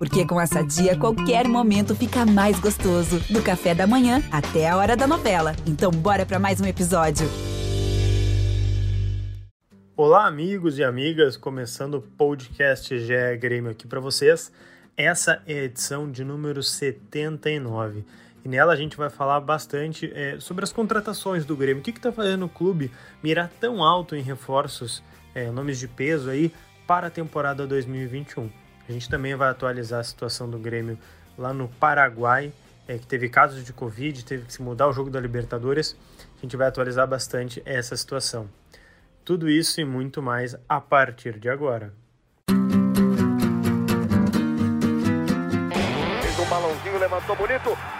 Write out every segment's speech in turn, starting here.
Porque com essa dia, qualquer momento fica mais gostoso. Do café da manhã até a hora da novela. Então, bora para mais um episódio. Olá, amigos e amigas, começando o podcast GE Grêmio aqui para vocês. Essa é a edição de número 79 e nela a gente vai falar bastante é, sobre as contratações do Grêmio. O que está fazendo o clube mirar tão alto em reforços, é, nomes de peso aí, para a temporada 2021. A gente também vai atualizar a situação do Grêmio lá no Paraguai, é, que teve casos de Covid, teve que se mudar o jogo da Libertadores. A gente vai atualizar bastante essa situação. Tudo isso e muito mais a partir de agora. Fez um balãozinho, levantou bonito.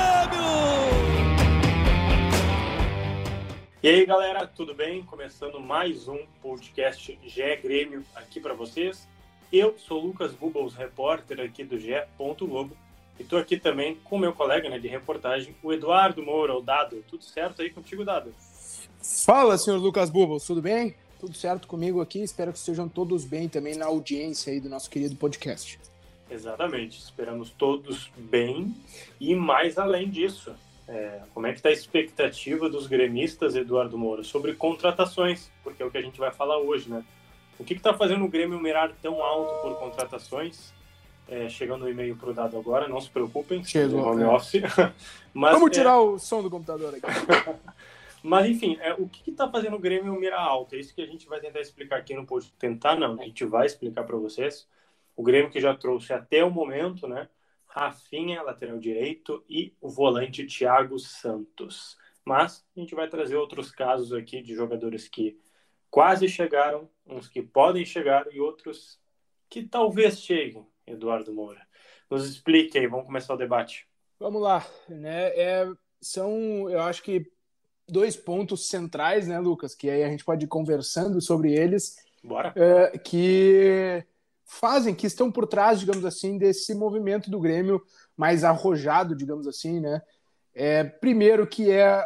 E aí, galera, tudo bem? Começando mais um podcast GE Grêmio aqui para vocês. Eu sou Lucas Bubbles, repórter aqui do GE. Globo, e estou aqui também com meu colega né, de reportagem, o Eduardo Moura, o Dado. Tudo certo aí contigo, Dado? Fala, senhor Lucas Bubbles, tudo bem? Tudo certo comigo aqui, espero que estejam todos bem também na audiência aí do nosso querido podcast. Exatamente, esperamos todos bem e mais além disso, é, como é que está a expectativa dos gremistas, Eduardo Moura, sobre contratações? Porque é o que a gente vai falar hoje, né? O que está fazendo o Grêmio mirar tão alto por contratações? É, chegando o e-mail para o dado agora, não se preocupem, Chegou, home é. office. Mas, Vamos é, tirar o som do computador aqui. Mas enfim, é, o que está fazendo o Grêmio mirar alto? É isso que a gente vai tentar explicar aqui no podcast. Tentar não, a gente vai explicar para vocês. O Grêmio que já trouxe até o momento, né? Rafinha, lateral direito, e o volante Thiago Santos. Mas a gente vai trazer outros casos aqui de jogadores que quase chegaram, uns que podem chegar e outros que talvez cheguem, Eduardo Moura. Nos explique aí, vamos começar o debate. Vamos lá, né? É, são, eu acho que dois pontos centrais, né, Lucas? Que aí a gente pode ir conversando sobre eles. Bora. É, que fazem, que estão por trás, digamos assim, desse movimento do Grêmio mais arrojado, digamos assim, né? É, primeiro que é,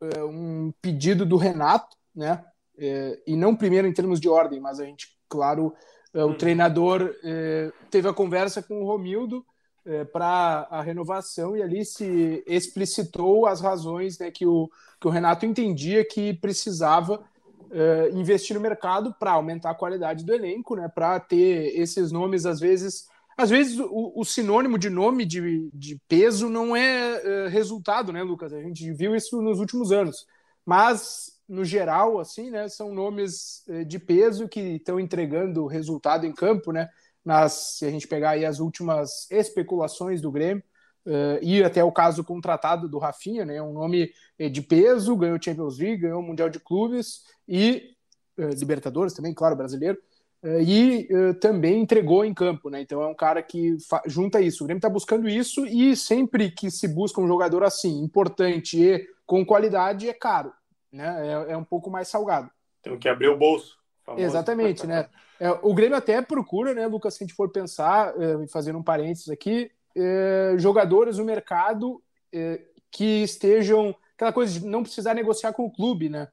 é, um pedido do Renato, né? É, e não primeiro em termos de ordem, mas a gente, claro, é, o Hum. treinador é, teve a conversa com o Romildo é, para a renovação e ali se explicitou as razões né, que, o, que o Renato entendia que precisava eh, investir no mercado para aumentar a qualidade do elenco, né? Para ter esses nomes, às vezes. Às vezes o, o sinônimo de nome de, de peso não é eh, resultado, né, Lucas? A gente viu isso nos últimos anos. Mas, no geral, assim, né, são nomes eh, de peso que estão entregando resultado em campo, né? Nas, se a gente pegar aí as últimas especulações do Grêmio, eh, e até o caso contratado do Rafinha, né? Um nome eh, de peso, ganhou Champions League, ganhou o Mundial de Clubes e eh, Libertadores também, claro, brasileiro. eh, e também entregou em campo, né? Então é um cara que junta isso. O Grêmio está buscando isso e sempre que se busca um jogador assim, importante e com qualidade, é caro, né? É, é um pouco mais salgado. Temos que abrir o bolso. famoso. Exatamente, né? É, o Grêmio até procura, né, Lucas, se a gente for pensar, fazendo um parênteses aqui, é, jogadores no mercado é, que estejam aquela coisa de não precisar negociar com o clube, né?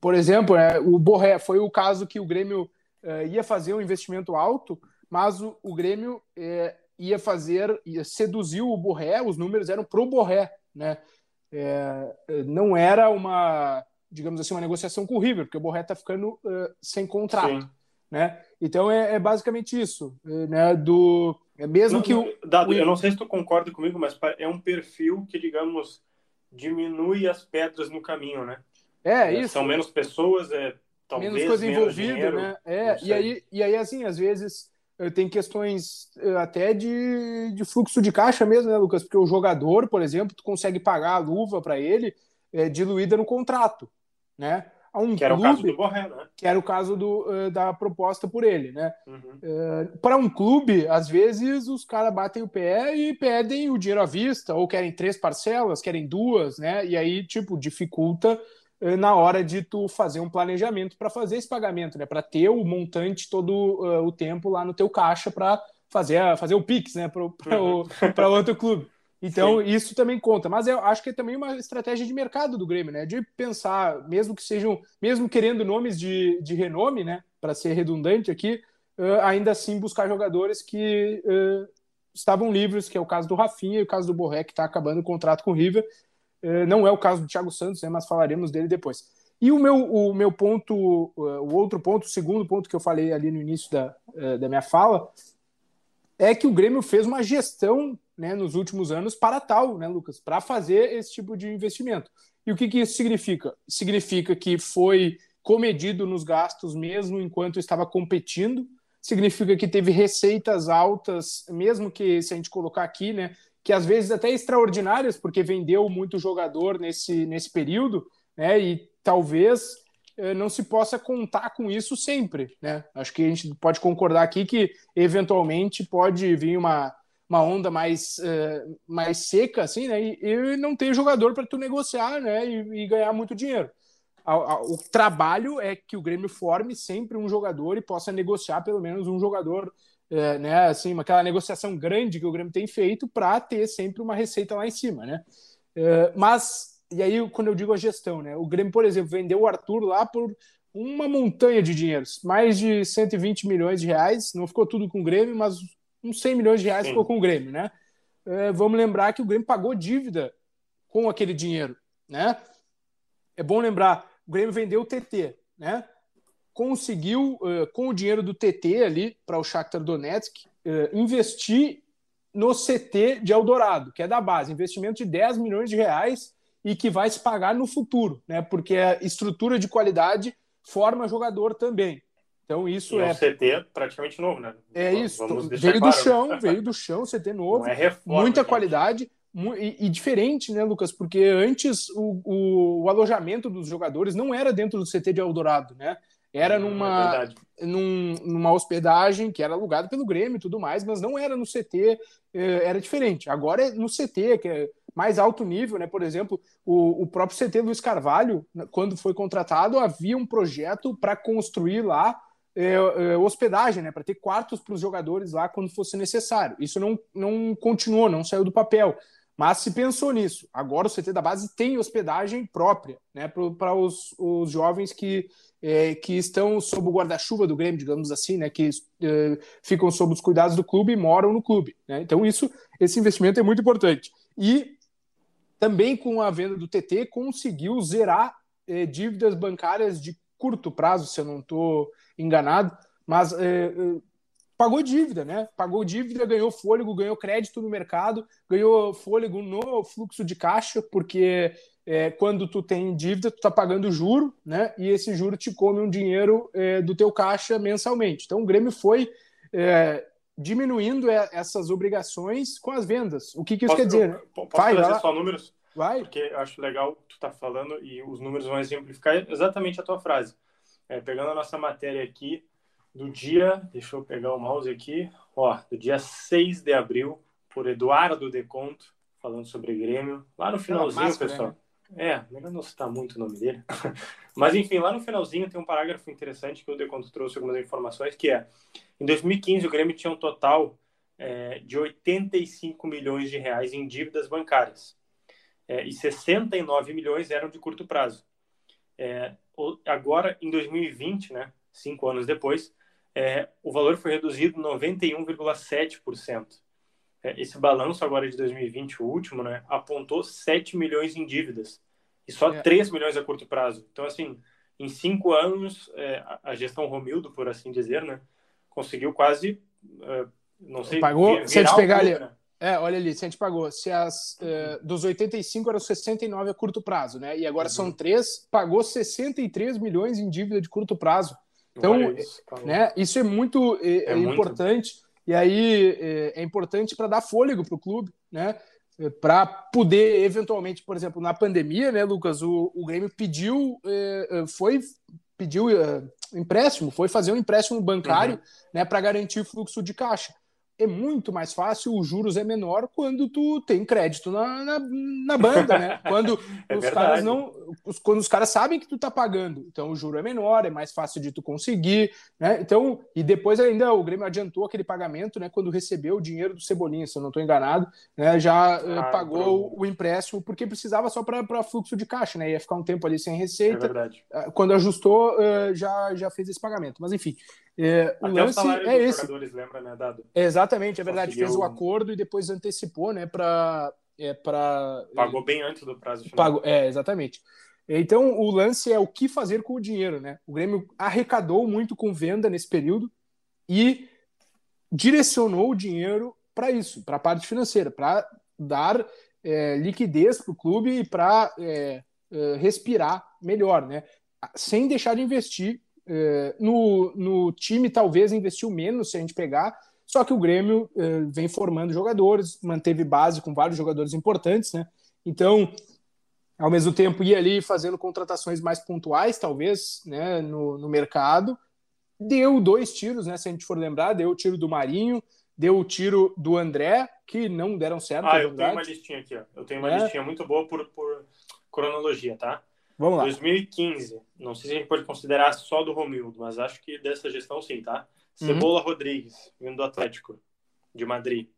Por exemplo, é, o Borré foi o caso que o Grêmio é, ia fazer um investimento alto, mas o, o Grêmio ia fazer, ia seduzir o Borré, os números eram pro Borré, né? Não era uma, digamos assim, uma negociação com o River, porque o Borré está ficando sem contrato, Sim. né? Então é, é basicamente isso, né? Do é mesmo Não, que o Dado, eu não sei se tu concorda comigo, mas é um perfil que, digamos, diminui as pedras no caminho, né? é isso, São menos pessoas, é, talvez menos coisa menos envolvida, dinheiro, né? É, e aí, e aí, assim, às vezes eh, tem questões eh, até de, de fluxo de caixa mesmo, né, Lucas? Porque o jogador, por exemplo, tu consegue pagar a luva para ele eh, diluída no contrato, né? A um que era clube, o caso do Borré, né? que era o caso do, uh, da proposta por ele, né? Uhum. Uh, para um clube, às vezes os caras batem o pé e pedem o dinheiro à vista, ou querem três parcelas, querem duas, né? E aí, tipo, dificulta uh, na hora de tu fazer um planejamento para fazer esse pagamento, né? Para ter o montante todo o tempo lá no teu caixa para fazer, fazer o Pix, né? Para uhum. outro clube. Então, Sim. isso também conta. Mas eu acho que é também uma estratégia de mercado do Grêmio, né? De pensar, mesmo que sejam, mesmo querendo nomes de, de renome, né? Para ser redundante aqui, uh, ainda assim buscar jogadores que uh, estavam livres, que é o caso do Rafinha e o caso do Borré, que está acabando o contrato com o River. Uh, não é o caso do Thiago Santos, né? Mas falaremos dele depois. E o meu, o meu ponto, o outro ponto, o segundo ponto que eu falei ali no início da, da minha fala, é que o Grêmio fez uma gestão né, nos últimos anos para tal, né, Lucas? Para fazer esse tipo de investimento. E o que, que isso significa? Significa que foi comedido nos gastos mesmo enquanto estava competindo, significa que teve receitas altas, mesmo que se a gente colocar aqui, né, que às vezes até extraordinárias, porque vendeu muito jogador nesse, nesse período, né, e talvez não se possa contar com isso sempre, né? Acho que a gente pode concordar aqui que eventualmente pode vir uma, uma onda mais, uh, mais seca, assim, né? E, e não tem jogador para tu negociar, né? E, e ganhar muito dinheiro. O, o trabalho é que o Grêmio forme sempre um jogador e possa negociar pelo menos um jogador, uh, né? Assim, aquela negociação grande que o Grêmio tem feito para ter sempre uma receita lá em cima, né? Uh, mas e aí, quando eu digo a gestão, né? O Grêmio, por exemplo, vendeu o Arthur lá por uma montanha de dinheiro, mais de 120 milhões de reais. Não ficou tudo com o Grêmio, mas uns 100 milhões de reais Sim. ficou com o Grêmio, né? É, vamos lembrar que o Grêmio pagou dívida com aquele dinheiro, né? É bom lembrar, o Grêmio vendeu o TT, né? Conseguiu, uh, com o dinheiro do TT ali, para o Shakhtar Donetsk, uh, investir no CT de Eldorado, que é da base, investimento de 10 milhões de reais e que vai se pagar no futuro, né? Porque a estrutura de qualidade forma jogador também. Então isso e é. um CT praticamente novo, né? É isso. Veio claro, do chão, veio do chão, CT novo. É reforma, muita gente. qualidade. E, e, diferente, né, Lucas? Porque antes o, o, o, alojamento dos jogadores não era dentro do CT de Eldorado, né? Era hum, numa, é num, numa hospedagem que era alugada pelo Grêmio e tudo mais, mas não era no CT, eh, era diferente. Agora é no CT, que é mais alto nível, né? Por exemplo, o, o próprio CT Luiz Carvalho, quando foi contratado, havia um projeto para construir lá é, é, hospedagem, né? Para ter quartos para os jogadores lá quando fosse necessário. Isso não, não continuou, não saiu do papel. Mas se pensou nisso. Agora o CT da base tem hospedagem própria, né? Para os, os jovens que, é, que estão sob o guarda-chuva do Grêmio, digamos assim, né? Que é, ficam sob os cuidados do clube e moram no clube. Né? Então, isso, esse investimento é muito importante. E também com a venda do TT, conseguiu zerar eh, dívidas bancárias de curto prazo, se eu não estou enganado, mas eh, eh, pagou dívida, né? Pagou dívida, ganhou fôlego, ganhou crédito no mercado, ganhou fôlego no fluxo de caixa, porque quando tu tem dívida, tu tá pagando juro, né? E esse juro te come um dinheiro do teu caixa mensalmente. Então o Grêmio foi diminuindo essas obrigações com as vendas. O que, que isso posso, quer dizer? Né? Posso vai, trazer vai só números? Vai. Porque eu acho legal tu tá falando e os números vão exemplificar exatamente a tua frase. É, pegando a nossa matéria aqui, do dia, deixa eu pegar o mouse aqui, ó, do dia 6 de abril, por Eduardo Deconto, falando sobre Grêmio, lá no finalzinho, máscara, pessoal. Né? É, melhor não citar muito o nome dele. Mas enfim, lá no finalzinho tem um parágrafo interessante que o Deconto trouxe algumas informações, que é, em 2015 o Grêmio tinha um total é, de 85 milhões de reais em dívidas bancárias. É, e 69 milhões eram de curto prazo. É, agora, em 2020, né, cinco anos depois, é, o valor foi reduzido 91,7%. É, esse balanço agora de 2020, o último, né, apontou 7 milhões em dívidas e só é. 3 milhões a curto prazo. Então, assim, em cinco anos, é, a gestão Romildo, por assim dizer, né, conseguiu quase, é, não sei, Pagou, se a gente pegar ali, né? é, olha ali, se a gente pagou, se as uh, dos 85 eram 69 a curto prazo, né? E agora uhum. são três, pagou 63 milhões em dívida de curto prazo. Então, isso, né, isso é muito é, é, é importante. E aí é, é importante para dar fôlego para o clube, né? para poder eventualmente, por exemplo, na pandemia, né, Lucas, o, o Grêmio pediu, é, foi pediu é, empréstimo, foi fazer um empréstimo bancário, uhum. né, para garantir o fluxo de caixa é muito mais fácil, os juros é menor quando tu tem crédito na, na, na banda, né? Quando é os caras não. Os, quando os caras sabem que tu tá pagando. Então o juro é menor, é mais fácil de tu conseguir, né? Então, e depois ainda o Grêmio adiantou aquele pagamento, né? Quando recebeu o dinheiro do Cebolinha, se eu não estou enganado, né? Já eh, ah, pagou o empréstimo, porque precisava só para fluxo de caixa, né? Ia ficar um tempo ali sem receita. É verdade. Ah, quando ajustou, eh, já, já fez esse pagamento. Mas enfim. É, o Até lance o é esse. jogadores, lembra, né, Dado? É, exatamente, é verdade. Conseguiu... Fez o acordo e depois antecipou, né, para. É, pra... Pagou bem antes do prazo final. Pagou, é, exatamente. Então, o lance é o que fazer com o dinheiro, né? O Grêmio arrecadou muito com venda nesse período e direcionou o dinheiro para isso, para a parte financeira, para dar é, liquidez para o clube e para é, é, respirar melhor, né? Sem deixar de investir no, no time, talvez investiu menos se a gente pegar, só que o Grêmio é, vem formando jogadores, manteve base com vários jogadores importantes, né? Então, ao mesmo tempo, ia ali fazendo contratações mais pontuais, talvez, né, no, no mercado. Deu dois tiros, né? Se a gente for lembrar, deu o tiro do Marinho, deu o tiro do André, que não deram certo. Ah, eu tenho uma listinha aqui, ó. Eu tenho uma é. listinha muito boa por, por cronologia, tá? Vamos lá. 2015, não sei se a gente pode considerar só do Romildo, mas acho que dessa gestão sim, tá? Cebola uhum. Rodrigues, vindo do Atlético, de Madrid.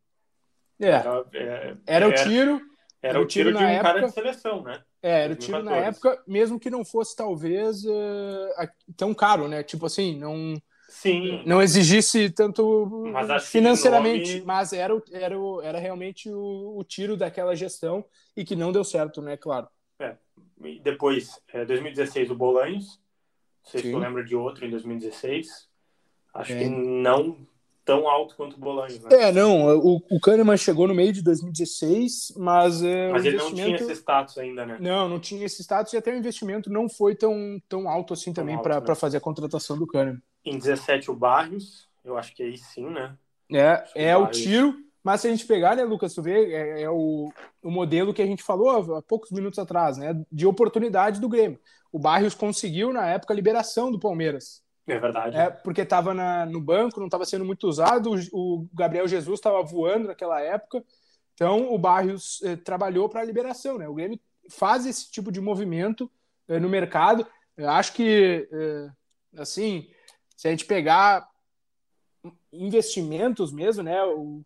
É. Era, é, era o tiro. Era, era o tiro, tiro de um época, cara de seleção, né? É, era o tiro na época, mesmo que não fosse talvez uh, tão caro, né? Tipo assim, não. Sim. Não exigisse tanto mas financeiramente, nome... mas era, era, era realmente o, o tiro daquela gestão e que não deu certo, né? Claro. É, depois, é, 2016, o Bolanhos. Não sei Sim. se tu lembra de outro em 2016. Acho é. que não tão alto quanto o Bolanhos, né? É, não. O, o Kahneman chegou no meio de 2016, mas... É, mas ele não tinha esse status ainda, né? Não, não tinha esse status e até o investimento não foi tão, tão alto assim também para né? fazer a contratação do Kahneman. Em 17, o Barrios. Eu acho que aí sim, né? É, é o, o tiro mas se a gente pegar, né, Lucas, tu vê, é, é o, o modelo que a gente falou há poucos minutos atrás, né, de oportunidade do Grêmio. O Barrios conseguiu, na época, a liberação do Palmeiras. É verdade. É, porque estava no banco, não estava sendo muito usado, o, o Gabriel Jesus estava voando naquela época, então o Barrios eh, trabalhou para a liberação. Né? O Grêmio faz esse tipo de movimento eh, no mercado. Eu acho que, eh, assim, se a gente pegar investimentos mesmo, né, o,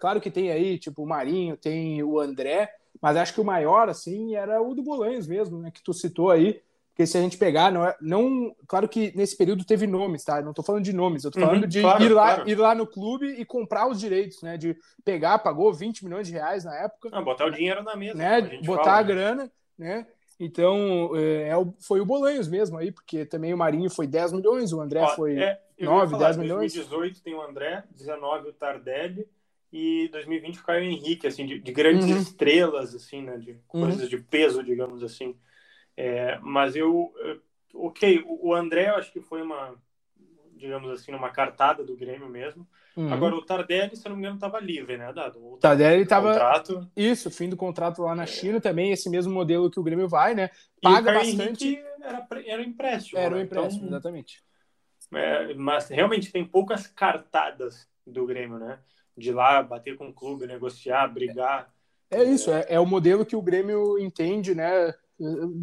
claro que tem aí, tipo, o Marinho, tem o André, mas acho que o maior, assim, era o do Bolanhos mesmo, né, que tu citou aí, porque se a gente pegar, não, é, não claro que nesse período teve nomes, tá? Não tô falando de nomes, eu tô falando uhum, de claro, ir, lá, claro. ir lá no clube e comprar os direitos, né? De pegar, pagou 20 milhões de reais na época. Não, botar o dinheiro na mesa. Né? Botar fala, a né? grana, né? Então, é, é foi o Bolanhos mesmo aí, porque também o Marinho foi 10 milhões, o André Ó, foi é, 9, 10 milhões. Em 2018 tem o André, 19 o Tardelli, e 2020 o Caio Henrique, assim, de, de grandes uhum. estrelas, assim, né, de coisas uhum. de peso, digamos assim. É, mas eu, ok, o André eu acho que foi uma, digamos assim, uma cartada do Grêmio mesmo. Uhum. Agora o Tardelli, se eu não me engano, estava livre, né, Dado? O Tardelli estava contrato... isso, fim do contrato lá na é. China também, esse mesmo modelo que o Grêmio vai, né? Paga bastante. Era, era empréstimo. Era um né? empréstimo, então, exatamente. É, mas realmente tem poucas cartadas do Grêmio, né? De ir lá bater com o clube, negociar, brigar. É isso, é, é o modelo que o Grêmio entende, né?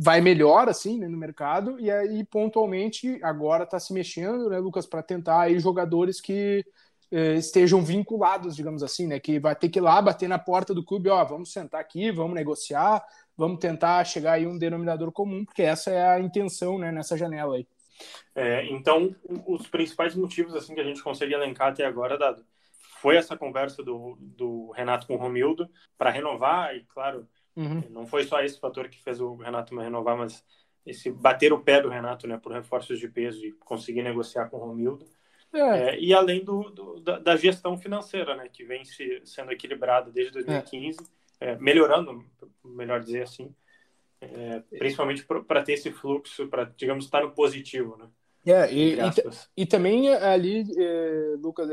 Vai melhor assim né, no mercado e aí pontualmente agora está se mexendo, né, Lucas, para tentar aí jogadores que eh, estejam vinculados, digamos assim, né? Que vai ter que ir lá bater na porta do clube, ó, vamos sentar aqui, vamos negociar, vamos tentar chegar aí um denominador comum, porque essa é a intenção, né, nessa janela aí. É, então, os principais motivos assim que a gente consegue elencar até agora, dado foi essa conversa do, do Renato com o Romildo para renovar, e claro, uhum. não foi só esse fator que fez o Renato me renovar, mas esse bater o pé do Renato né, por reforços de peso e conseguir negociar com o Romildo. É. É, e além do, do da, da, gestão financeira, né, que vem se, sendo equilibrada desde 2015, é. melhorando, melhor dizer assim, é, principalmente para ter esse fluxo, para, digamos, estar no positivo. Né, é, e, e, e, também ali, é, Lucas,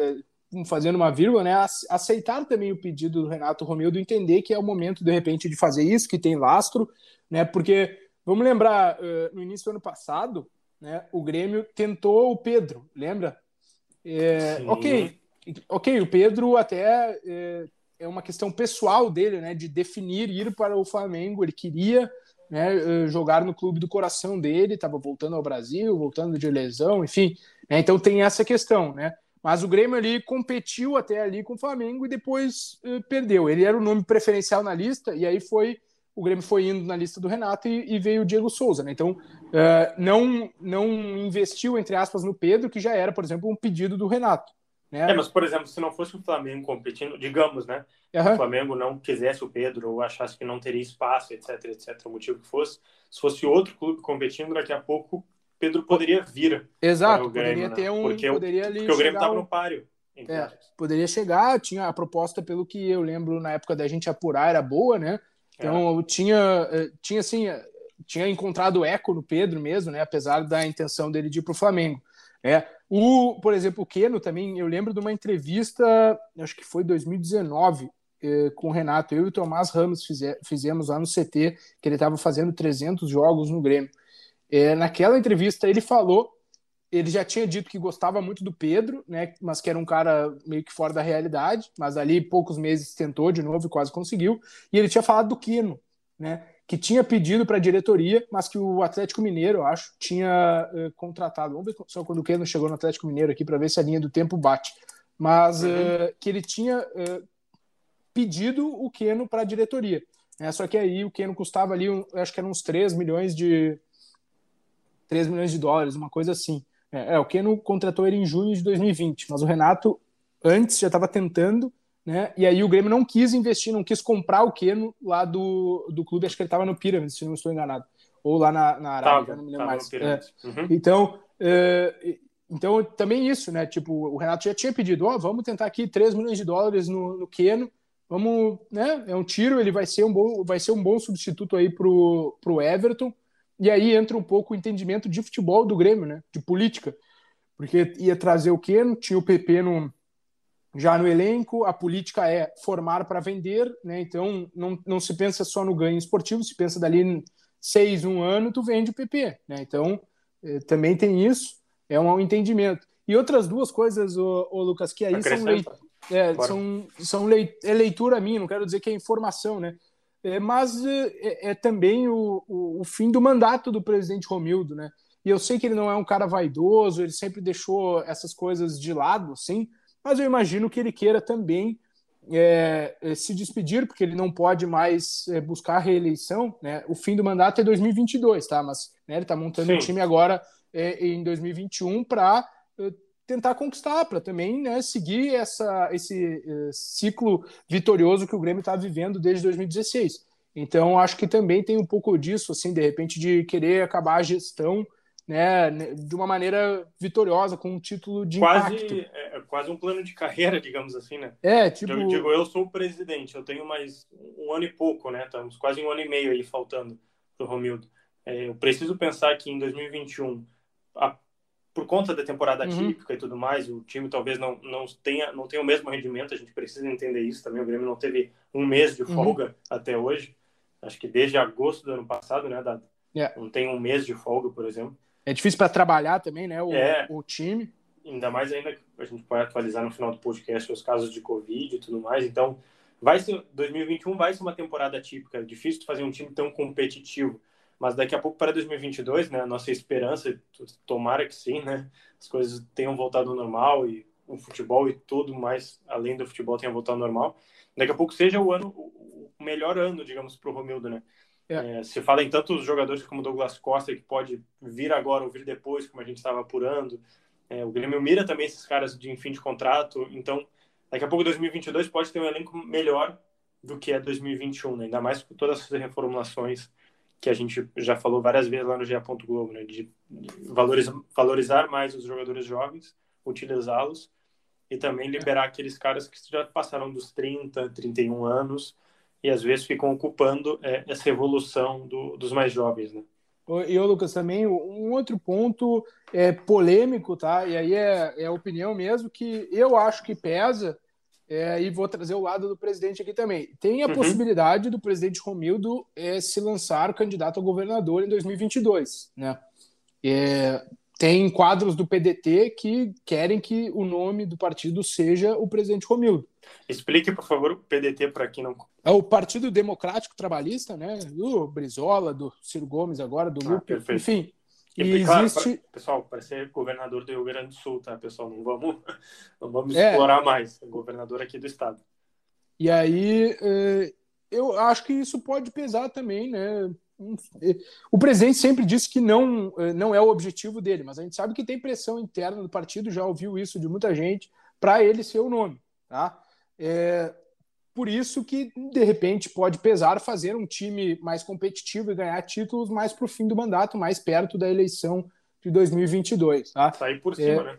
fazendo uma vírgula, né, aceitar também o pedido do Renato Romildo, entender que é o momento, de repente, de fazer isso, que tem lastro, né, porque, vamos lembrar, no início do ano passado, né, o Grêmio tentou o Pedro, lembra? É, ok, ok, o Pedro até é, é, uma questão pessoal dele, né, de definir ir para o Flamengo, ele queria né, jogar no clube do coração dele, estava voltando ao Brasil, voltando de lesão, enfim, né, então tem essa questão, né, mas o Grêmio ali competiu até ali com o Flamengo e depois uh, perdeu. Ele era o nome preferencial na lista e aí foi o Grêmio foi indo na lista do Renato e, e veio o Diego Souza, né? Então uh, não não investiu entre aspas no Pedro que já era, por exemplo, um pedido do Renato. Né? É, mas por exemplo, se não fosse o Flamengo competindo, digamos, né? Uhum. O Flamengo não quisesse o Pedro ou achasse que não teria espaço, etc, etc, o motivo que fosse, se fosse outro clube competindo, daqui a pouco Pedro poderia vir. Exato, Grêmio, poderia né? ter um. Porque, poderia ali porque o Grêmio estava no páreo. É, poderia chegar, tinha a proposta, pelo que eu lembro na época da gente apurar, era boa, né? Então é. tinha, eh, tinha assim, eh, tinha encontrado eco no Pedro mesmo, né? Apesar da intenção dele de ir para o Flamengo. É, o, por exemplo, o Keno também, eu lembro de uma entrevista, acho que foi 2019, eh, com o Renato. Eu e o Tomás Ramos fize, fizemos lá no CT, que ele estava fazendo 300 jogos no Grêmio. É, naquela entrevista ele falou, ele já tinha dito que gostava muito do Pedro, né, mas que era um cara meio que fora da realidade, mas ali poucos meses tentou de novo e quase conseguiu. E ele tinha falado do Quino, né, que tinha pedido para a diretoria, mas que o Atlético Mineiro, eu acho, tinha uh, contratado. Vamos ver só quando o Quino chegou no Atlético Mineiro aqui para ver se a linha do tempo bate. Mas uhum. uh, que ele tinha uh, pedido o Queno para a diretoria. Né? Só que aí o Queno custava ali, um, acho que eram uns 3 milhões de, 3 milhões de dólares, uma coisa assim. É, é, o Keno contratou ele em junho de 2020, mas o Renato antes já estava tentando, né? E aí o Grêmio não quis investir, não quis comprar o Keno lá do, do clube, acho que ele estava no Pirâmide, se não estou enganado. Ou lá na, na Arábia, não me lembro mais. É. Uhum. Então, é, então, também isso, né? Tipo, o Renato já tinha pedido, ó, oh, vamos tentar aqui 3 milhões de dólares no, no Keno, vamos, né? É um tiro, ele vai ser um bom, vai ser um bom substituto aí pro, pro Everton. E aí entra um pouco o entendimento de futebol do Grêmio, né? De política. Porque ia trazer o Keno, tinha o PP no, já no elenco, a política é formar para vender, né? Então não, não se pensa só no ganho esportivo, se pensa dali seis, um ano, tu vende o PP, né? Então eh, também tem isso, é um entendimento. E outras duas coisas, ô, ô Lucas, que aí são, leit é, são, são leit é leitura minha, não quero dizer que é informação, né? É, mas é, é, também o, o, o, fim do mandato do presidente Romildo, né? E eu sei que ele não é um cara vaidoso, ele sempre deixou essas coisas de lado, sim, mas eu imagino que ele queira também é, é se despedir, porque ele não pode mais é, buscar reeleição, né? O fim do mandato é 2022, tá? Mas né, ele está montando o um time agora é, em 2021 para tentar conquistar, para também né, seguir essa, esse uh, ciclo vitorioso que o Grêmio está vivendo desde 2016. Então, acho que também tem um pouco disso, assim, de repente, de querer acabar a gestão né, de uma maneira vitoriosa, com um título de quase, impacto. É, é, quase um plano de carreira, digamos assim, né? É, tipo... Eu digo, eu sou o presidente, eu tenho mais um ano e pouco, né? Estamos quase um ano e meio aí faltando para o Romildo. É, eu preciso pensar que em 2021 a por conta da temporada uhum. atípica e tudo mais, o time talvez não, não, tenha, não tenha o mesmo rendimento, a gente precisa entender isso também. O Grêmio não teve um mês de uhum. folga uhum. até hoje, acho que desde agosto do ano passado, né, Dado? Yeah. Não tem um mês de folga, por exemplo. É difícil para trabalhar também, né, o, é, o time. Ainda mais ainda que a gente pode atualizar no final do podcast os casos de Covid e tudo mais, então vai ser 2021 vai ser uma temporada típica, é difícil fazer um time tão competitivo mas daqui a pouco para 2022, né, a nossa esperança, tomara que sim, né, as coisas tenham voltado ao normal e o futebol e tudo mais além do futebol tenha voltado ao normal, daqui a pouco seja o ano, o melhor ano, digamos, para o Romildo, né. É. É, se fala em tantos jogadores como Douglas Costa, que pode vir agora ou vir depois, como a gente estava apurando. É, o Grêmio mira também esses caras de fim de contrato. Então, daqui a pouco 2022 pode ter um elenco melhor do que é 2021, né? ainda mais com todas essas reformulações que a gente já falou várias vezes lá no GE. Globo, né? De valorizar, valorizar mais os jogadores jovens, utilizá-los e também liberar aqueles caras que já passaram dos 30, 31 anos e às vezes ficam ocupando é, essa evolução do, dos mais jovens, né? E Lucas também, um outro ponto é polêmico, tá? E aí é, é opinião mesmo que eu acho que pesa, é, e vou trazer o lado do presidente aqui também. Tem a uhum. possibilidade do presidente Romildo é, se lançar candidato a governador em 2022, né? É, tem quadros do PDT que querem que o nome do partido seja o presidente Romildo. Explique, por favor, o PDT para quem não. É o Partido Democrático Trabalhista, né? Do Brizola, do Ciro Gomes agora, do ah, Lupe, enfim. E, existe... Pessoal, para ser governador do Rio Grande do Sul, tá, pessoal? Não vamos, não vamos é. explorar mais. É governador aqui do estado. E aí, é, eu acho que isso pode pesar também, né? O presidente sempre disse que não, eh, não é o objetivo dele, mas a gente sabe que tem pressão interna do partido, já ouviu isso de muita gente, para ele ser o nome. Tá? É, por isso que, de repente, pode pesar fazer um time mais competitivo e ganhar títulos mais para o fim do mandato, mais perto da eleição de 2022. Tá? Sair por cima, é, né?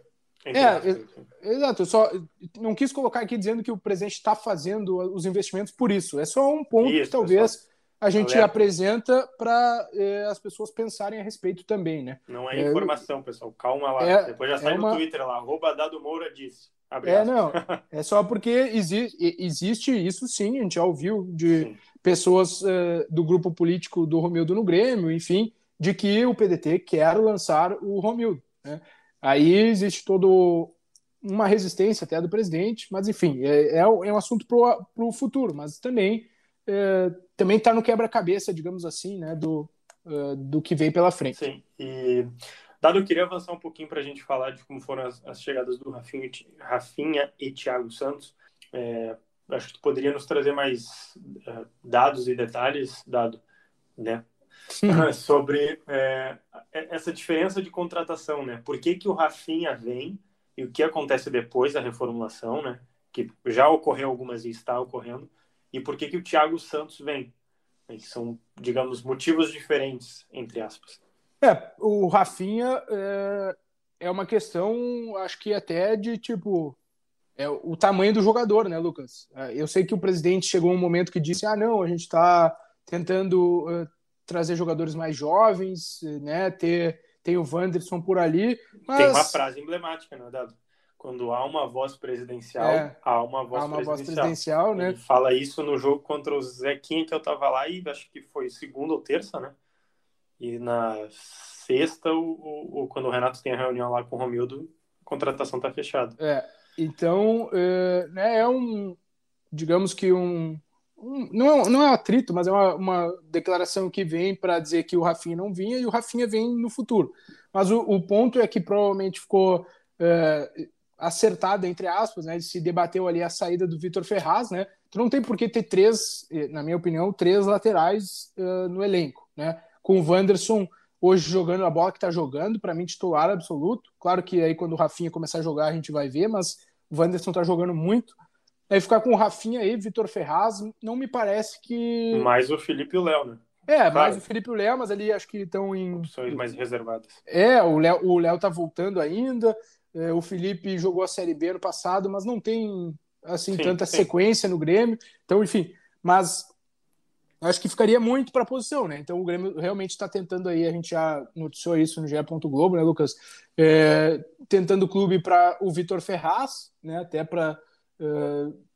É, exato. Eu só não quis colocar aqui dizendo que o presidente está fazendo os investimentos por isso. É só um ponto isso, que talvez pessoal a gente Alerta. apresenta para é, as pessoas pensarem a respeito também, né? Não é informação, é, pessoal. Calma lá. É, Depois já sai é uma... no Twitter lá. Arroba Dado Moura disse. é, não. É só porque exi existe isso sim, a gente já ouviu de sim. pessoas uh, do grupo político do Romildo no Grêmio, enfim, de que o PDT quer lançar o Romildo. Né? Aí existe todo uma resistência até do presidente, mas enfim, é, é um assunto para o futuro, mas também é, também está no quebra-cabeça, digamos assim, né, do, uh, do que vem pela frente. Sim, e Dado, eu queria avançar um pouquinho para a gente falar de como foram as, as chegadas do Rafinha, Rafinha e Thiago Santos. É, acho que tu poderia nos trazer mais uh, dados e detalhes, Dado, né? sobre é, essa diferença de contratação, né? Por que, que o Rafinha vem e o que acontece depois da reformulação, né? Que já ocorreu algumas e está ocorrendo e por que, que o Thiago Santos vem. Que são, digamos, motivos diferentes, entre aspas. É, o Rafinha é, é uma questão, acho que até de tipo. É o tamanho do jogador, né, Lucas? É, eu sei que o presidente chegou um momento que disse: ah, não, a gente está tentando uh, trazer jogadores mais jovens, né? Ter, tem o Wanderson por ali. Mas... Tem uma frase emblemática, né, Dado? Quando há uma voz presidencial, é, há uma voz há uma presidencial. Voz presidencial né? Ele fala isso no jogo contra o Zequinha, que eu tava lá, e acho que foi segunda ou terça, né? E na sexta, o, o, quando o Renato tem a reunião lá com o Romildo, a contratação tá fechada. É, então, é, né, é um, digamos que um, um não, é, não é um atrito, mas é uma, uma declaração que vem para dizer que o Rafinha não vinha e o Rafinha vem no futuro. Mas o, o ponto é que provavelmente ficou é, acertada, entre aspas, né? Se debateu ali a saída do Vitor Ferraz, né? Tu não tem por que ter três, eh, na minha opinião, três laterais uh, no elenco, né? Com o Wanderson hoje jogando a bola que tá jogando, para mim titular absoluto. Claro que aí quando o Rafinha começar a jogar a gente vai ver, mas o Wanderson tá jogando muito. Aí ficar com o Rafinha e Vitor Ferraz, não me parece que. Mais o Felipe e o Léo, né? É, claro. mais o Felipe e o Léo, mas ali acho que estão em. Opções mais reservadas. É, o Léo, o Léo tá voltando ainda. É, o Felipe jogou a Série B no passado, mas não tem assim sim, tanta sim. sequência no Grêmio. Então, enfim, mas acho que ficaria muito para a posição, né? Então o Grêmio realmente está tentando aí, a gente já noticiou isso no GE. Globo, né, Lucas? É, tentando o clube para o Vitor Ferraz, né? Até para é,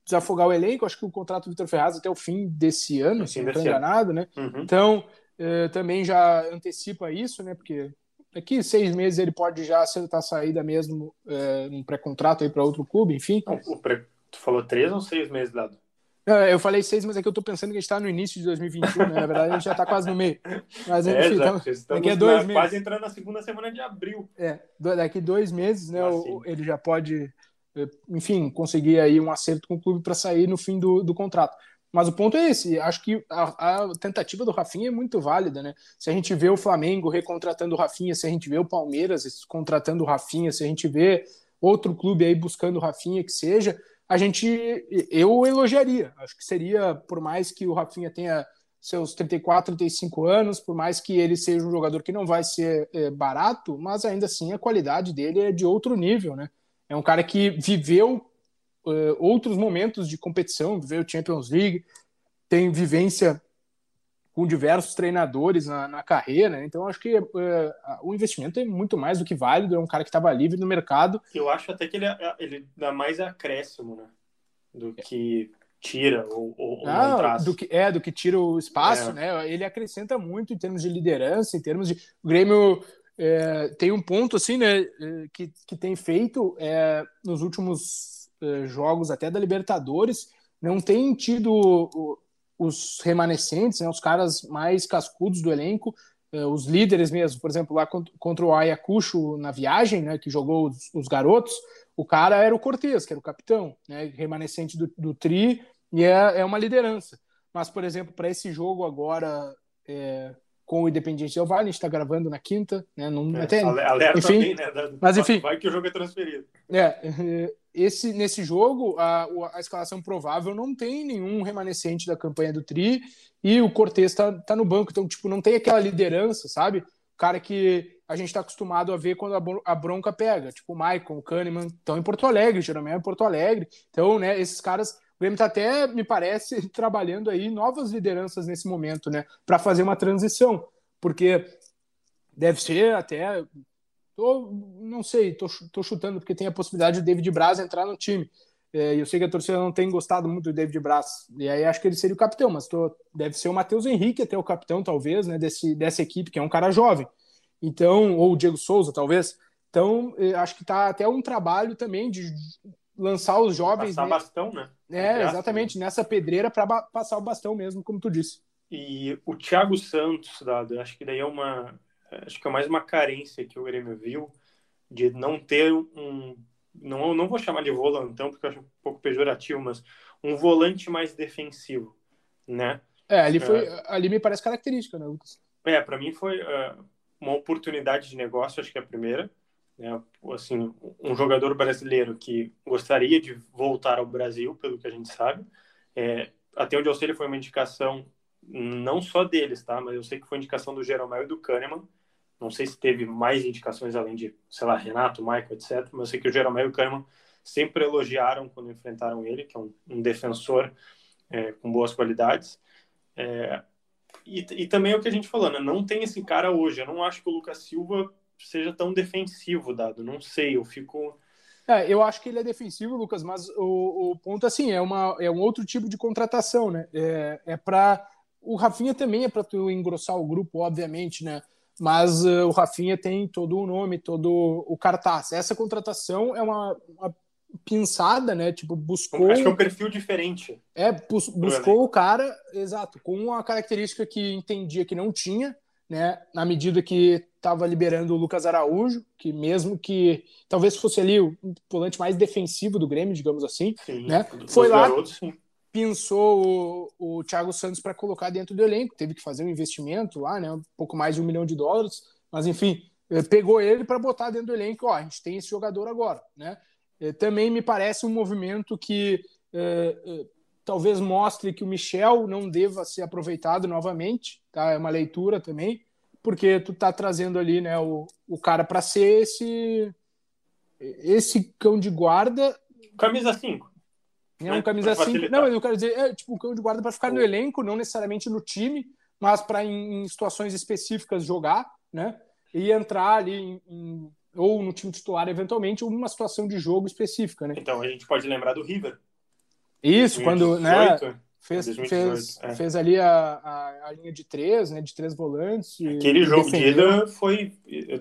desafogar o elenco. Acho que o contrato do Vitor Ferraz até o fim desse ano, se não estou enganado, né? Uhum. Então é, também já antecipa isso, né? Porque daqui seis meses ele pode já acertar a saída mesmo, é, um pré-contrato aí para outro clube, enfim. o pré... Tu falou três ou seis meses, Dado? Eu falei seis, mas é que eu tô pensando que a gente tá no início de 2021, né? Na verdade, a gente já tá quase no meio. Mas é, enfim, então, daqui a dois na, meses. Quase entrando na segunda semana de abril. É, daqui dois meses, né? O, ele já pode, é, enfim, conseguir aí um acerto com o clube para sair no fim do, do contrato. Mas o ponto é esse. Acho que a, a, tentativa do Rafinha é muito válida, né? Se a gente vê o Flamengo recontratando o Rafinha, se a gente vê o Palmeiras contratando o Rafinha, se a gente vê outro clube aí buscando o Rafinha que seja, a gente eu elogiaria. Acho que seria, por mais que o Rafinha tenha seus 34, 35 anos, por mais que ele seja um jogador que não vai ser é, barato, mas ainda assim a qualidade dele é de outro nível, né? É um cara que viveu uh, outros momentos de competição, viveu Champions League, tem vivência com diversos treinadores na, na carreira. Né? Então, acho que uh, o investimento é muito mais do que válido. É um cara que estava livre no mercado. Eu acho até que ele, ele dá mais acréscimo, né? Do que tira ou, ou ah, do que é do que tira o espaço, é. né? Ele acrescenta muito em termos de liderança, em termos de o Grêmio é, tem um ponto assim, né? Que, que tem feito é, nos últimos jogos até da Libertadores não tem tido os remanescentes, né, os caras mais cascudos do elenco, eh, os líderes mesmo, por exemplo, lá contra o Ayacucho na viagem, né, que jogou os, os garotos, o cara era o Cortez, que era o capitão, né, remanescente do, do Tri, e é, é uma liderança. Mas, por exemplo, para esse jogo agora é, com o Independiente Del Valle, a gente está gravando na quinta, né, não, é, até, alerta enfim, também, né, da, mas enfim, vai que o jogo é transferido. É, esse nesse jogo a, a escalação provável não tem nenhum remanescente da campanha do Tri e o Cortez tá, tá no banco, então tipo não tem aquela liderança, sabe? O cara que a gente está acostumado a ver quando a, bronca pega, tipo o Maicon, o Kahneman, estão em Porto Alegre, geralmente é em Porto Alegre. Então, né, esses caras, Grêmio tá até, me parece, trabalhando aí novas lideranças nesse momento, né, para fazer uma transição, porque deve ser até Tô, não sei, tô, tô chutando porque tem a possibilidade do David Braz entrar no time. É, eu sei que a torcida não tem gostado muito do David Braz, e aí acho que ele seria o capitão, mas tô, deve ser o Matheus Henrique até o capitão, talvez, né, desse, dessa equipe, que é um cara jovem. Então, ou o Diego Souza, talvez. Então, é, acho que tá até um trabalho também de lançar os jovens. Passar né? bastão, né? É, exatamente, nessa pedreira para passar o bastão mesmo, como tu disse. E o Thiago Santos, dado, acho que daí é uma acho que é mais uma carência que o Grêmio viu de não ter um. Não, não vou chamar de volantão, porque eu acho um pouco pejorativo, mas um volante mais defensivo, né? É, ali, foi, é, ali me parece característica, né, Lucas? É, para mim foi uh, uma oportunidade de negócio, acho que é a primeira. Né? Assim, um jogador brasileiro que gostaria de voltar ao Brasil, pelo que a gente sabe. É, até onde eu sei, ele foi uma indicação não só deles, tá? Mas eu sei que foi indicação do Jeromel e do Kahneman, não sei se teve mais indicações além de, sei lá, Renato, Michael, etc. Mas eu sei que o Jeromel e o Kahneman sempre elogiaram quando enfrentaram ele, que é um, um defensor é, com boas qualidades. É, e, e, também é o que a gente falou, né? não tem esse cara hoje. Eu não acho que o Lucas Silva seja tão defensivo, dado. Não sei, eu fico. É, eu acho que ele é defensivo, Lucas, mas o, o ponto assim é uma é um outro tipo de contratação, né? É, é para o Rafinha também é para tu engrossar o grupo, obviamente, né? mas uh, o Rafinha tem todo o nome, todo o cartaz. Essa contratação é uma, uma pinçada, né? Tipo, buscou. Acho que é um perfil diferente. É, bus buscou o cara, exato, com uma característica que entendia que não tinha, né? Na medida que estava liberando o Lucas Araújo, que mesmo que talvez fosse ali o volante mais defensivo do Grêmio, digamos assim, sim, né? Foi lá. Garotos, pensou o, o Thiago Santos para colocar dentro do elenco, teve que fazer um investimento lá, né, um pouco mais de um milhão de dólares, mas enfim, eh, pegou ele para botar dentro do elenco, ó, a gente tem esse jogador agora, né? Eh, também me parece um movimento que é, é, talvez mostre que o Michel não deva ser aproveitado novamente, tá? É uma leitura também, porque tu tá trazendo ali, né, o, o cara para ser esse esse cão de guarda. Camisa 5. É um camisa 5. Não, eu quero dizer, é tipo um cão de guarda para ficar no elenco, não necessariamente no time, mas para em, em, situações específicas jogar, né? E entrar ali em, em, ou no time titular eventualmente, ou numa situação de jogo específica, né? Então a gente pode lembrar do River. Isso, 2018, quando, né? Fez, 2018, fez, é. fez ali a, a, a, linha de três, né? De três volantes. Aquele jogo defendeu. de ida foi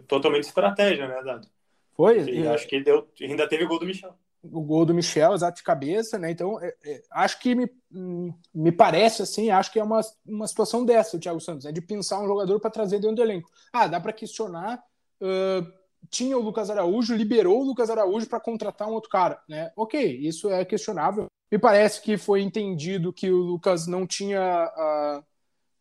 totalmente estratégia, né, Dado? Foi. E, acho que deu, ainda teve gol do Michel o gol do Michel, exato de cabeça, né? Então, é, é, acho que me, me parece assim, acho que é uma, uma situação dessa, o Thiago Santos, é de pensar um jogador para trazer dentro do elenco. Ah, dá para questionar. Uh, tinha o Lucas Araújo, liberou o Lucas Araújo para contratar um outro cara, né? Ok, isso é questionável. Me parece que foi entendido que o Lucas não tinha. Uh,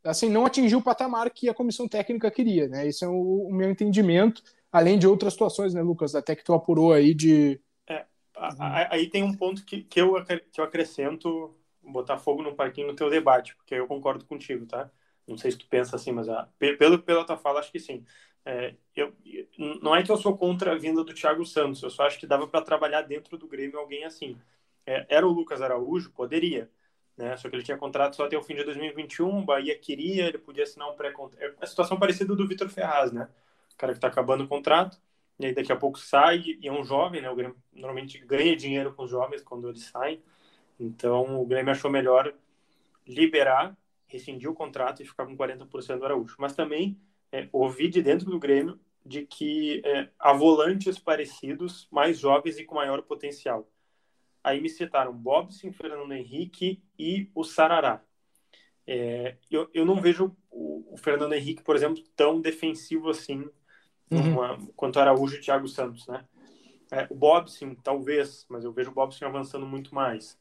assim, não atingiu o patamar que a comissão técnica queria, né? Esse é o, o meu entendimento, além de outras situações, né, Lucas? Até que tu apurou aí de Uhum. Aí tem um ponto que, que, eu, que eu acrescento, botar fogo no parquinho no teu debate, porque eu concordo contigo, tá? Não sei se tu pensa assim, mas a, pelo, pela tua fala, acho que sim. É, eu, não é que eu sou contra a vinda do Thiago Santos, eu só acho que dava para trabalhar dentro do Grêmio alguém assim. É, era o Lucas Araújo? Poderia. né? Só que ele tinha contrato só até o fim de 2021, o Bahia queria, ele podia assinar um pré-contrato. É a situação parecida do Vitor Ferraz, né? O cara que está acabando o contrato, e aí daqui a pouco sai, e é um jovem, né? O Grêmio normalmente ganha dinheiro com os jovens quando eles saem. Então o Grêmio achou melhor liberar, rescindir o contrato e ficar com 40% do Araújo. Mas também é, ouvi de dentro do Grêmio de que é, há volantes parecidos, mais jovens e com maior potencial. Aí me citaram Bobson, Fernando Henrique e o Sarará. É, eu, eu não vejo o, o, Fernando Henrique, por exemplo, tão defensivo assim uhum. quanto Araújo e Thiago Santos, né? É, o Bobson, talvez, mas eu vejo o Bobson avançando muito mais.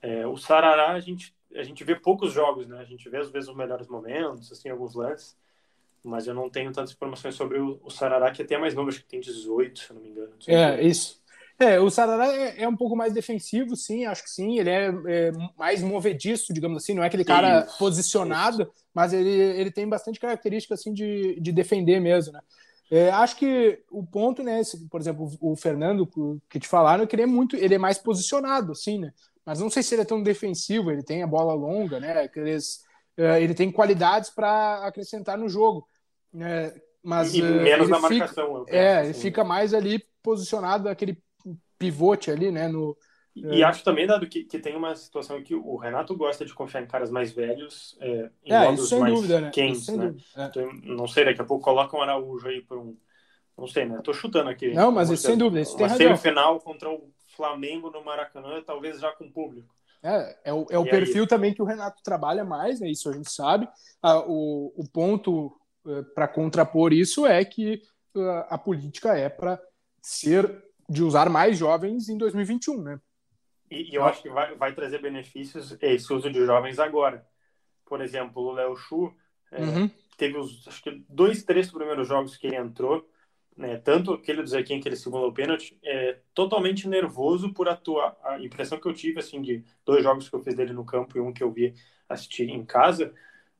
É, o Sarará, a gente, a gente vê poucos jogos, né? A gente vê, às vezes, os melhores momentos, assim, alguns lances, mas eu não tenho tantas informações sobre o, o Sarará, que é até mais novo, acho que tem 18, se não me engano. É, isso. É, o Sarará é, é, um pouco mais defensivo, sim, acho que sim. Ele é, é mais movediço, digamos assim, não é aquele cara posicionado, mas ele, ele tem bastante característica assim de, de defender mesmo, né? É, acho que o ponto, né, por exemplo, o Fernando que te falaram, que ele é muito, ele é mais posicionado, sim, né? Mas não sei se ele é tão defensivo, ele tem a bola longa, né? Aqueles, é, ele tem qualidades para acrescentar no jogo. Né? Mas, e menos na marcação. Fica, é, ele assim. fica mais ali posicionado, aquele pivote ali, né? No, e, é... acho também, Dado, que, que tem uma situação que o Renato gosta de confiar em caras mais velhos, é, em é, jogos mais dúvida, né? quentes, né? É. Então, não sei, daqui a pouco coloca um Araújo aí para um... Não sei, né? Tô chutando aqui. Não, mas isso, sem dúvida, isso tem razão. semifinal contra o Flamengo no Maracanã, talvez já com público. É, é o, é o perfil aí? também que o Renato trabalha mais, né? Isso a gente sabe. Ah, o, o ponto uh, para contrapor isso é que uh, a política é para ser de usar mais jovens em 2021, né? E, e eu acho que vai, vai trazer benefícios esse uso de jovens agora. Por exemplo, o Léo Chu é, uhum. teve os acho que dois, três primeiros jogos que ele entrou, né, tanto aquele do Zequinha que ele simulou o pênalti, é totalmente nervoso por atuar. A impressão que eu tive assim de dois jogos que eu fiz dele no campo e um que eu vi assistir em casa,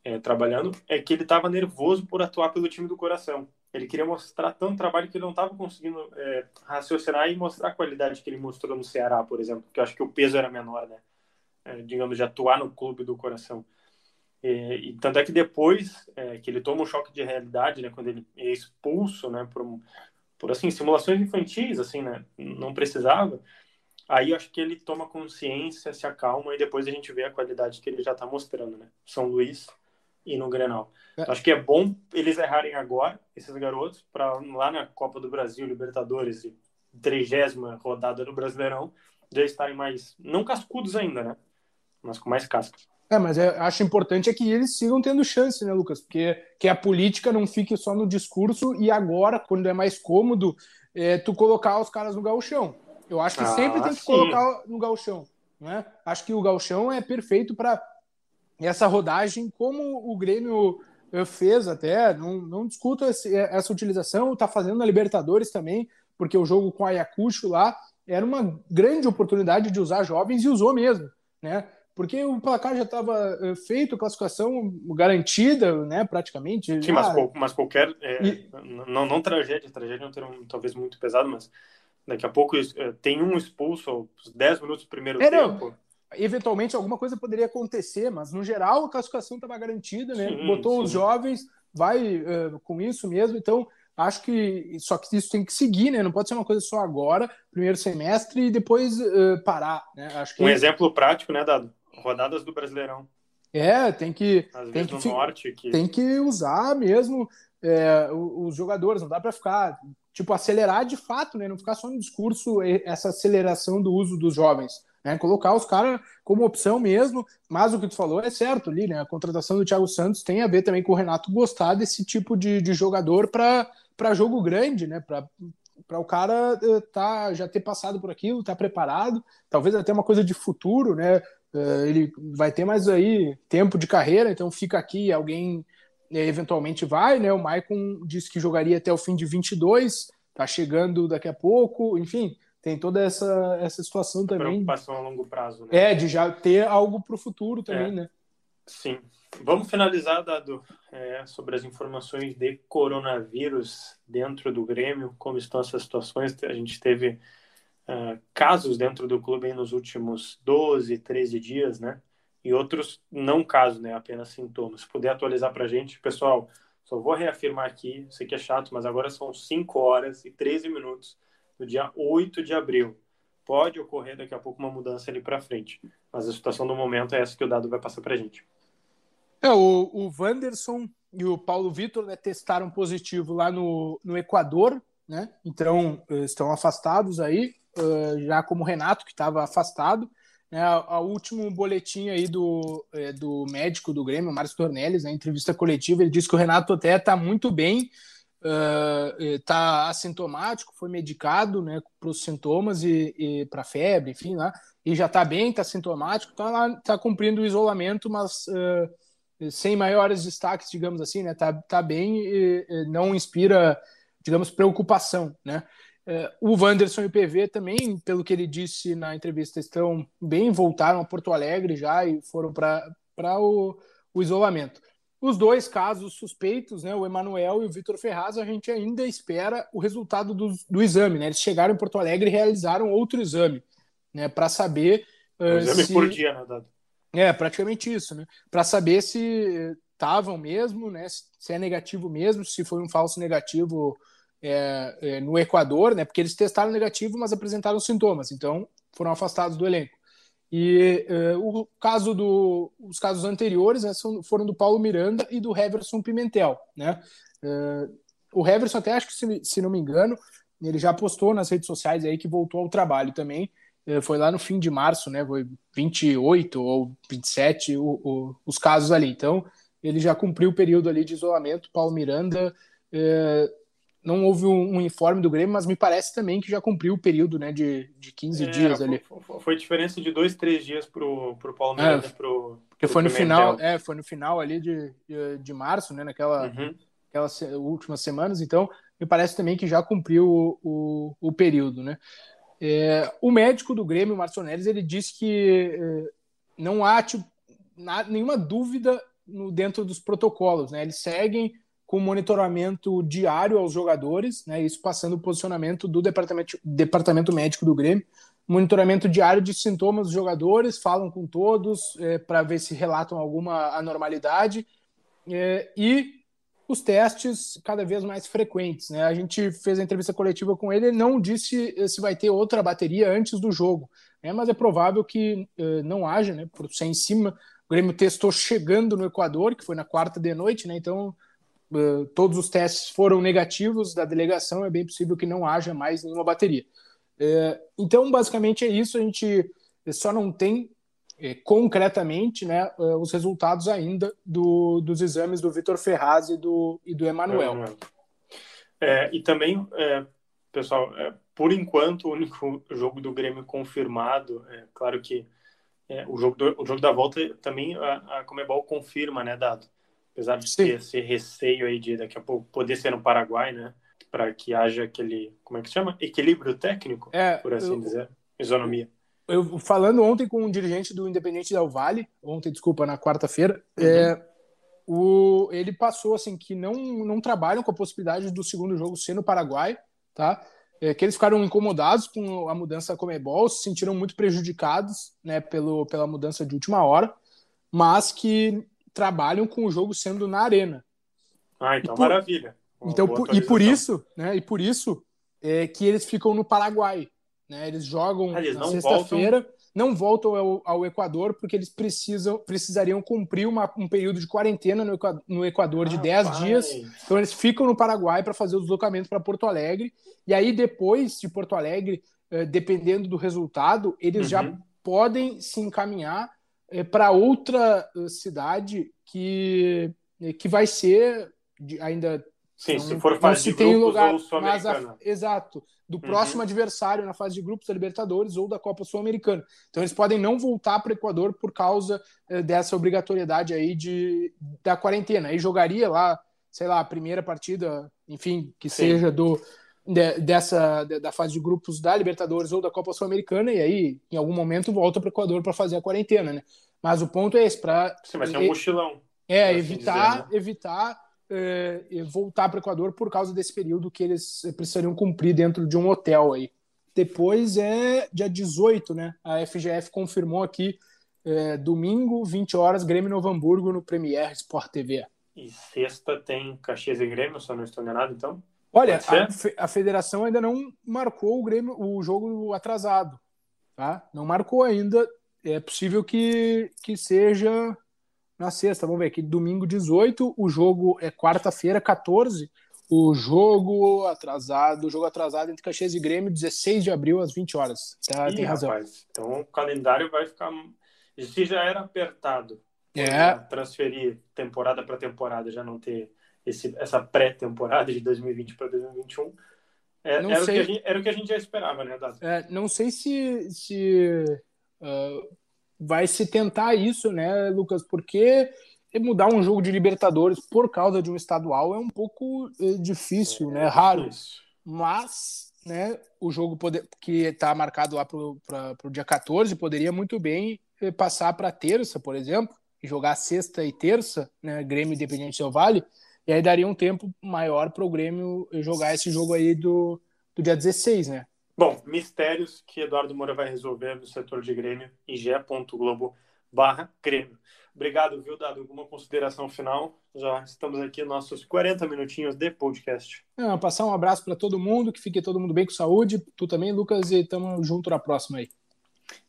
é, trabalhando, é que ele estava nervoso por atuar pelo time do coração. Ele queria mostrar tanto trabalho que ele não estava conseguindo é, raciocinar e mostrar a qualidade que ele mostrou no Ceará, por exemplo, porque eu acho que o peso era menor, né? É, digamos, de atuar no clube do coração. E, e tanto é que depois é, que ele toma um choque de realidade, né, quando ele é expulso, né, por, por assim simulações infantis, assim, né, não precisava. Aí acho que ele toma consciência, se acalma e depois a gente vê a qualidade que ele já está mostrando, né? São Luís e no Grenal. É. Então, acho que é bom eles errarem agora, esses garotos, para lá na Copa do Brasil, Libertadores e trigésima rodada do Brasileirão, já estarem mais, não cascudos ainda, né? Mas com mais casca. É, mas eu acho importante é que eles sigam tendo chance, né, Lucas? Porque que a política não fique só no discurso e agora, quando é mais cômodo, é, tu colocar os caras no galchão. Eu acho que ah, sempre tem que sim. colocar no galchão. Né? Acho que o galchão é perfeito para essa rodagem, como o Grêmio eh, fez até, não, não discuto esse, eh, essa utilização, está fazendo na Libertadores também, porque o jogo com Ayacucho lá era uma grande oportunidade de usar jovens e usou mesmo, né? Porque o placar já estava eh, feito, classificação garantida, né, praticamente. Sim, mas, mas qualquer. É, e... não, não tragédia, tragédia é um termo talvez muito pesado, mas daqui a pouco tem um expulso aos 10 minutos do primeiro é, tempo. Não eventualmente alguma coisa poderia acontecer, mas no geral a classificação estava garantida, né? Sim, Botou sim. os jovens, vai uh, com isso mesmo. Então acho que só que isso tem que seguir, né? Não pode ser uma coisa só agora, primeiro semestre e depois uh, parar, né? Acho que um exemplo prático, né, dado rodadas do Brasileirão. É, tem que Às tem que, no norte que... tem que usar mesmo é, os jogadores, não dá para ficar tipo acelerar de fato, né? Não ficar só no discurso essa aceleração do uso dos jovens. Né? Colocar os caras como opção mesmo, mas o que tu falou é certo ali, né? A contratação do Thiago Santos tem a ver também com o Renato gostar desse tipo de, de jogador para jogo grande, né? Para o cara uh, tá, já ter passado por aquilo, tá preparado, talvez até uma coisa de futuro, né? Uh, ele vai ter mais aí tempo de carreira, então fica aqui, alguém eh, eventualmente vai, né? O Maicon disse que jogaria até o fim de 22, tá chegando daqui a pouco, enfim, tem toda essa, essa situação também. Preocupação a longo prazo, né? É, de já ter algo para o futuro também, é. né? Sim. Vamos finalizar, Dado, é, sobre as informações de coronavírus dentro do Grêmio, como estão essas situações. A gente teve uh, casos dentro do clube nos últimos 12, 13 dias, né? e outros não casos, né? Apenas sintomas. Se puder atualizar para a gente, pessoal, só vou reafirmar aqui, sei que é chato, mas agora são 5 horas e 13 minutos do dia 8 de abril. Pode ocorrer daqui a pouco uma mudança ali para frente, mas a situação do momento é essa que o dado vai passar para a gente. É, o, o Wanderson e o Paulo Vitor né, testaram positivo lá no, no Equador, né? Então eh, estão afastados aí, uh, já como o Renato, que estava afastado. Né, a, último boletim aí do, é, do médico do Grêmio, Márcio Tornelles, na entrevista coletiva, ele disse que o Renato até está muito bem, está uh, assintomático, foi medicado né, para os sintomas e, e para febre, enfim, lá, e já está bem, está sintomático, está lá, está cumprindo o isolamento, mas uh, sem maiores destaques, digamos assim, né, tá, tá bem e, e não inspira, digamos, preocupação, né. É, o Wanderson e o PV também, pelo que ele disse na entrevista, estão bem, voltaram a Porto Alegre já e foram para o, o isolamento. Os dois casos suspeitos, né, o Emanuel e o Vitor Ferraz, a gente ainda espera o resultado do, do exame. Né? Eles chegaram em Porto Alegre e realizaram outro exame né, para saber. Um uh, exame se... por dia, né, Dado? É, praticamente isso, né? Para saber se estavam mesmo, né? Se é negativo mesmo, se foi um falso negativo é, é, no Equador, né? Porque eles testaram negativo, mas apresentaram sintomas, então foram afastados do elenco. E é, o caso do, os casos anteriores né, foram do Paulo Miranda e do Heverson Pimentel, né? É, o Heverson até acho que se, se, não me engano ele já postou nas redes sociais aí que voltou ao trabalho também. É, foi lá no fim de março, né? Foi 28 ou 27 o, o, os casos ali. Então ele já cumpriu o período ali de isolamento. Paulo Miranda não houve um, um, informe do Grêmio, mas me parece também que já cumpriu o período né, de, de 15 é, dias ali. Foi, foi, diferença de dois, três dias pro Paulo Miranda é, pro, Porque pro foi no final, é, foi no final ali de, de, de março, né? Naquela uhum. aquelas últimas semanas, então me parece também que já cumpriu o, o, o período, né? É, o médico do Grêmio, Marcio Neres, ele disse que é, não há tipo, nenhuma dúvida no, dentro dos protocolos, né? Eles seguem com monitoramento diário aos jogadores, né, isso passando o posicionamento do departamento, departamento médico do Grêmio, monitoramento diário de sintomas dos jogadores, falam com todos é, para ver se relatam alguma anormalidade é, e os testes cada vez mais frequentes. Né? A gente fez a entrevista coletiva com ele, não disse se vai ter outra bateria antes do jogo, né? mas é provável que é, não haja, né, por ser em cima. O Grêmio testou chegando no Equador, que foi na quarta de noite, né? então uh, todos os testes foram negativos da delegação, é bem possível que não haja mais nenhuma bateria. Uh, então, basicamente é isso. A gente só não tem concretamente né, os resultados ainda do, dos exames do Vitor Ferraz e do, e do Emanuel. É, e também, é, pessoal, é, por enquanto, o único jogo do Grêmio confirmado, é claro que é, o, jogo do, o jogo da volta também a, a Comebol confirma, né, Dado? Apesar de Sim. ter esse receio aí de daqui a pouco poder ser no Paraguai, né? Para que haja aquele, como é que chama? Equilíbrio técnico, é, por assim eu, dizer, isonomia. Eu falando ontem com um dirigente do Independente Del Vale, ontem, desculpa, na quarta-feira, uhum. é, o, ele passou assim que não, não trabalham com a possibilidade do segundo jogo ser no Paraguai, tá? É, que eles ficaram incomodados com a mudança da Comebol, se sentiram muito prejudicados né, pelo, pela mudança de última hora, mas que trabalham com o jogo sendo na arena. Ah, então por, maravilha. Uma então, por, e por isso, né? E por isso é que eles ficam no Paraguai. Né? Eles jogam ah, eles na sexta-feira, não voltam ao, ao, Equador porque eles precisam, precisariam cumprir uma, um período de quarentena no Equador, no Equador de ah, 10 dias. Então eles ficam no Paraguai para fazer o deslocamento para Porto Alegre. E aí, depois de Porto Alegre, eh, dependendo do resultado, eles uhum. já podem se encaminhar é, para outra uh, cidade que, eh, que vai ser ainda. Sim, não, se for fase de tem grupos lugar, ou mas a, Exato, do uhum. próximo adversário na fase de grupos da Libertadores ou da Copa Sul-Americana. Então eles podem não voltar para o Equador por causa eh, dessa obrigatoriedade aí de, da quarentena. Aí jogaria lá, sei lá, a primeira partida, enfim, que Sim. seja do de, dessa da fase de grupos da Libertadores ou da Copa Sul-Americana e aí em algum momento volta para o Equador para fazer a quarentena, né? Mas o ponto é esse para vai ser um mochilão. É assim evitar dizer, né? evitar é, voltar para o Equador por causa desse período que eles precisariam cumprir dentro de um hotel aí. Depois é dia 18, né? A FGF confirmou aqui é, domingo, 20 horas, Grêmio Novo Hamburgo no Premier Sport TV. E sexta tem Caxias e Grêmio, eu não estou enganado, então? Olha, a, a, federação ainda não marcou o Grêmio, o jogo atrasado, tá? Não marcou ainda. É possível que, que seja na sexta. Vamos ver aqui, domingo 18, o jogo é quarta-feira, 14. O jogo atrasado, o jogo atrasado entre Caxias e Grêmio, 16 de abril às 20 horas. Tá, Ih, tem razão. Rapaz, então o calendário vai ficar. Se já era apertado, é. transferir temporada para temporada, já não ter esse, essa pré-temporada de 2020 para 2021. É, era, o que a gente, era o que a gente já esperava, né, Dado? É, não sei se, se uh, vai se tentar isso, né, Lucas? Porque mudar um jogo de Libertadores por causa de um estadual é um pouco uh, difícil, é, né? Raro. Mas, né, o jogo poder, que está marcado lá para o dia 14 poderia muito bem eh, passar para terça, por exemplo, e jogar sexta e terça, né, Grêmio Independente Del Vale, e aí daria um tempo maior para o Grêmio jogar esse jogo aí do, do dia 16, né? Bom, mistérios que Eduardo Moura vai resolver no setor de Grêmio em ge.globo barra Grêmio. Obrigado, viu, Dado? Alguma consideração final? Já estamos aqui nossos 40 minutinhos de podcast. Não, passar um abraço para todo mundo, que fique todo mundo bem com saúde. Tu também, Lucas, e estamos junto na próxima aí.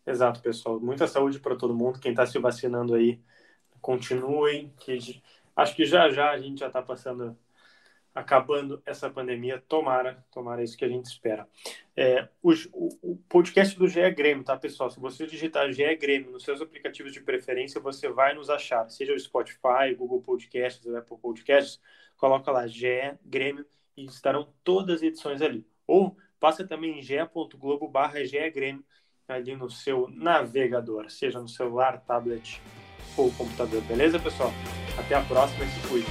Exato, pessoal. Muita saúde para todo mundo. Quem está se vacinando aí, continuem, que Acho que já já a gente já está passando, acabando essa pandemia. Tomara, tomara isso que a gente espera. É, o, o, podcast do GE Grêmio, tá, pessoal? Se você digitar GE Grêmio nos seus aplicativos de preferência, você vai nos achar. Seja o Spotify, Google Podcasts, Apple Podcasts, coloca lá GE Grêmio e estarão todas as edições ali. Ou passa também em ge.globo ali no seu navegador, seja no celular, tablet ou computador. Beleza, pessoal? Até a próxima e se cuide.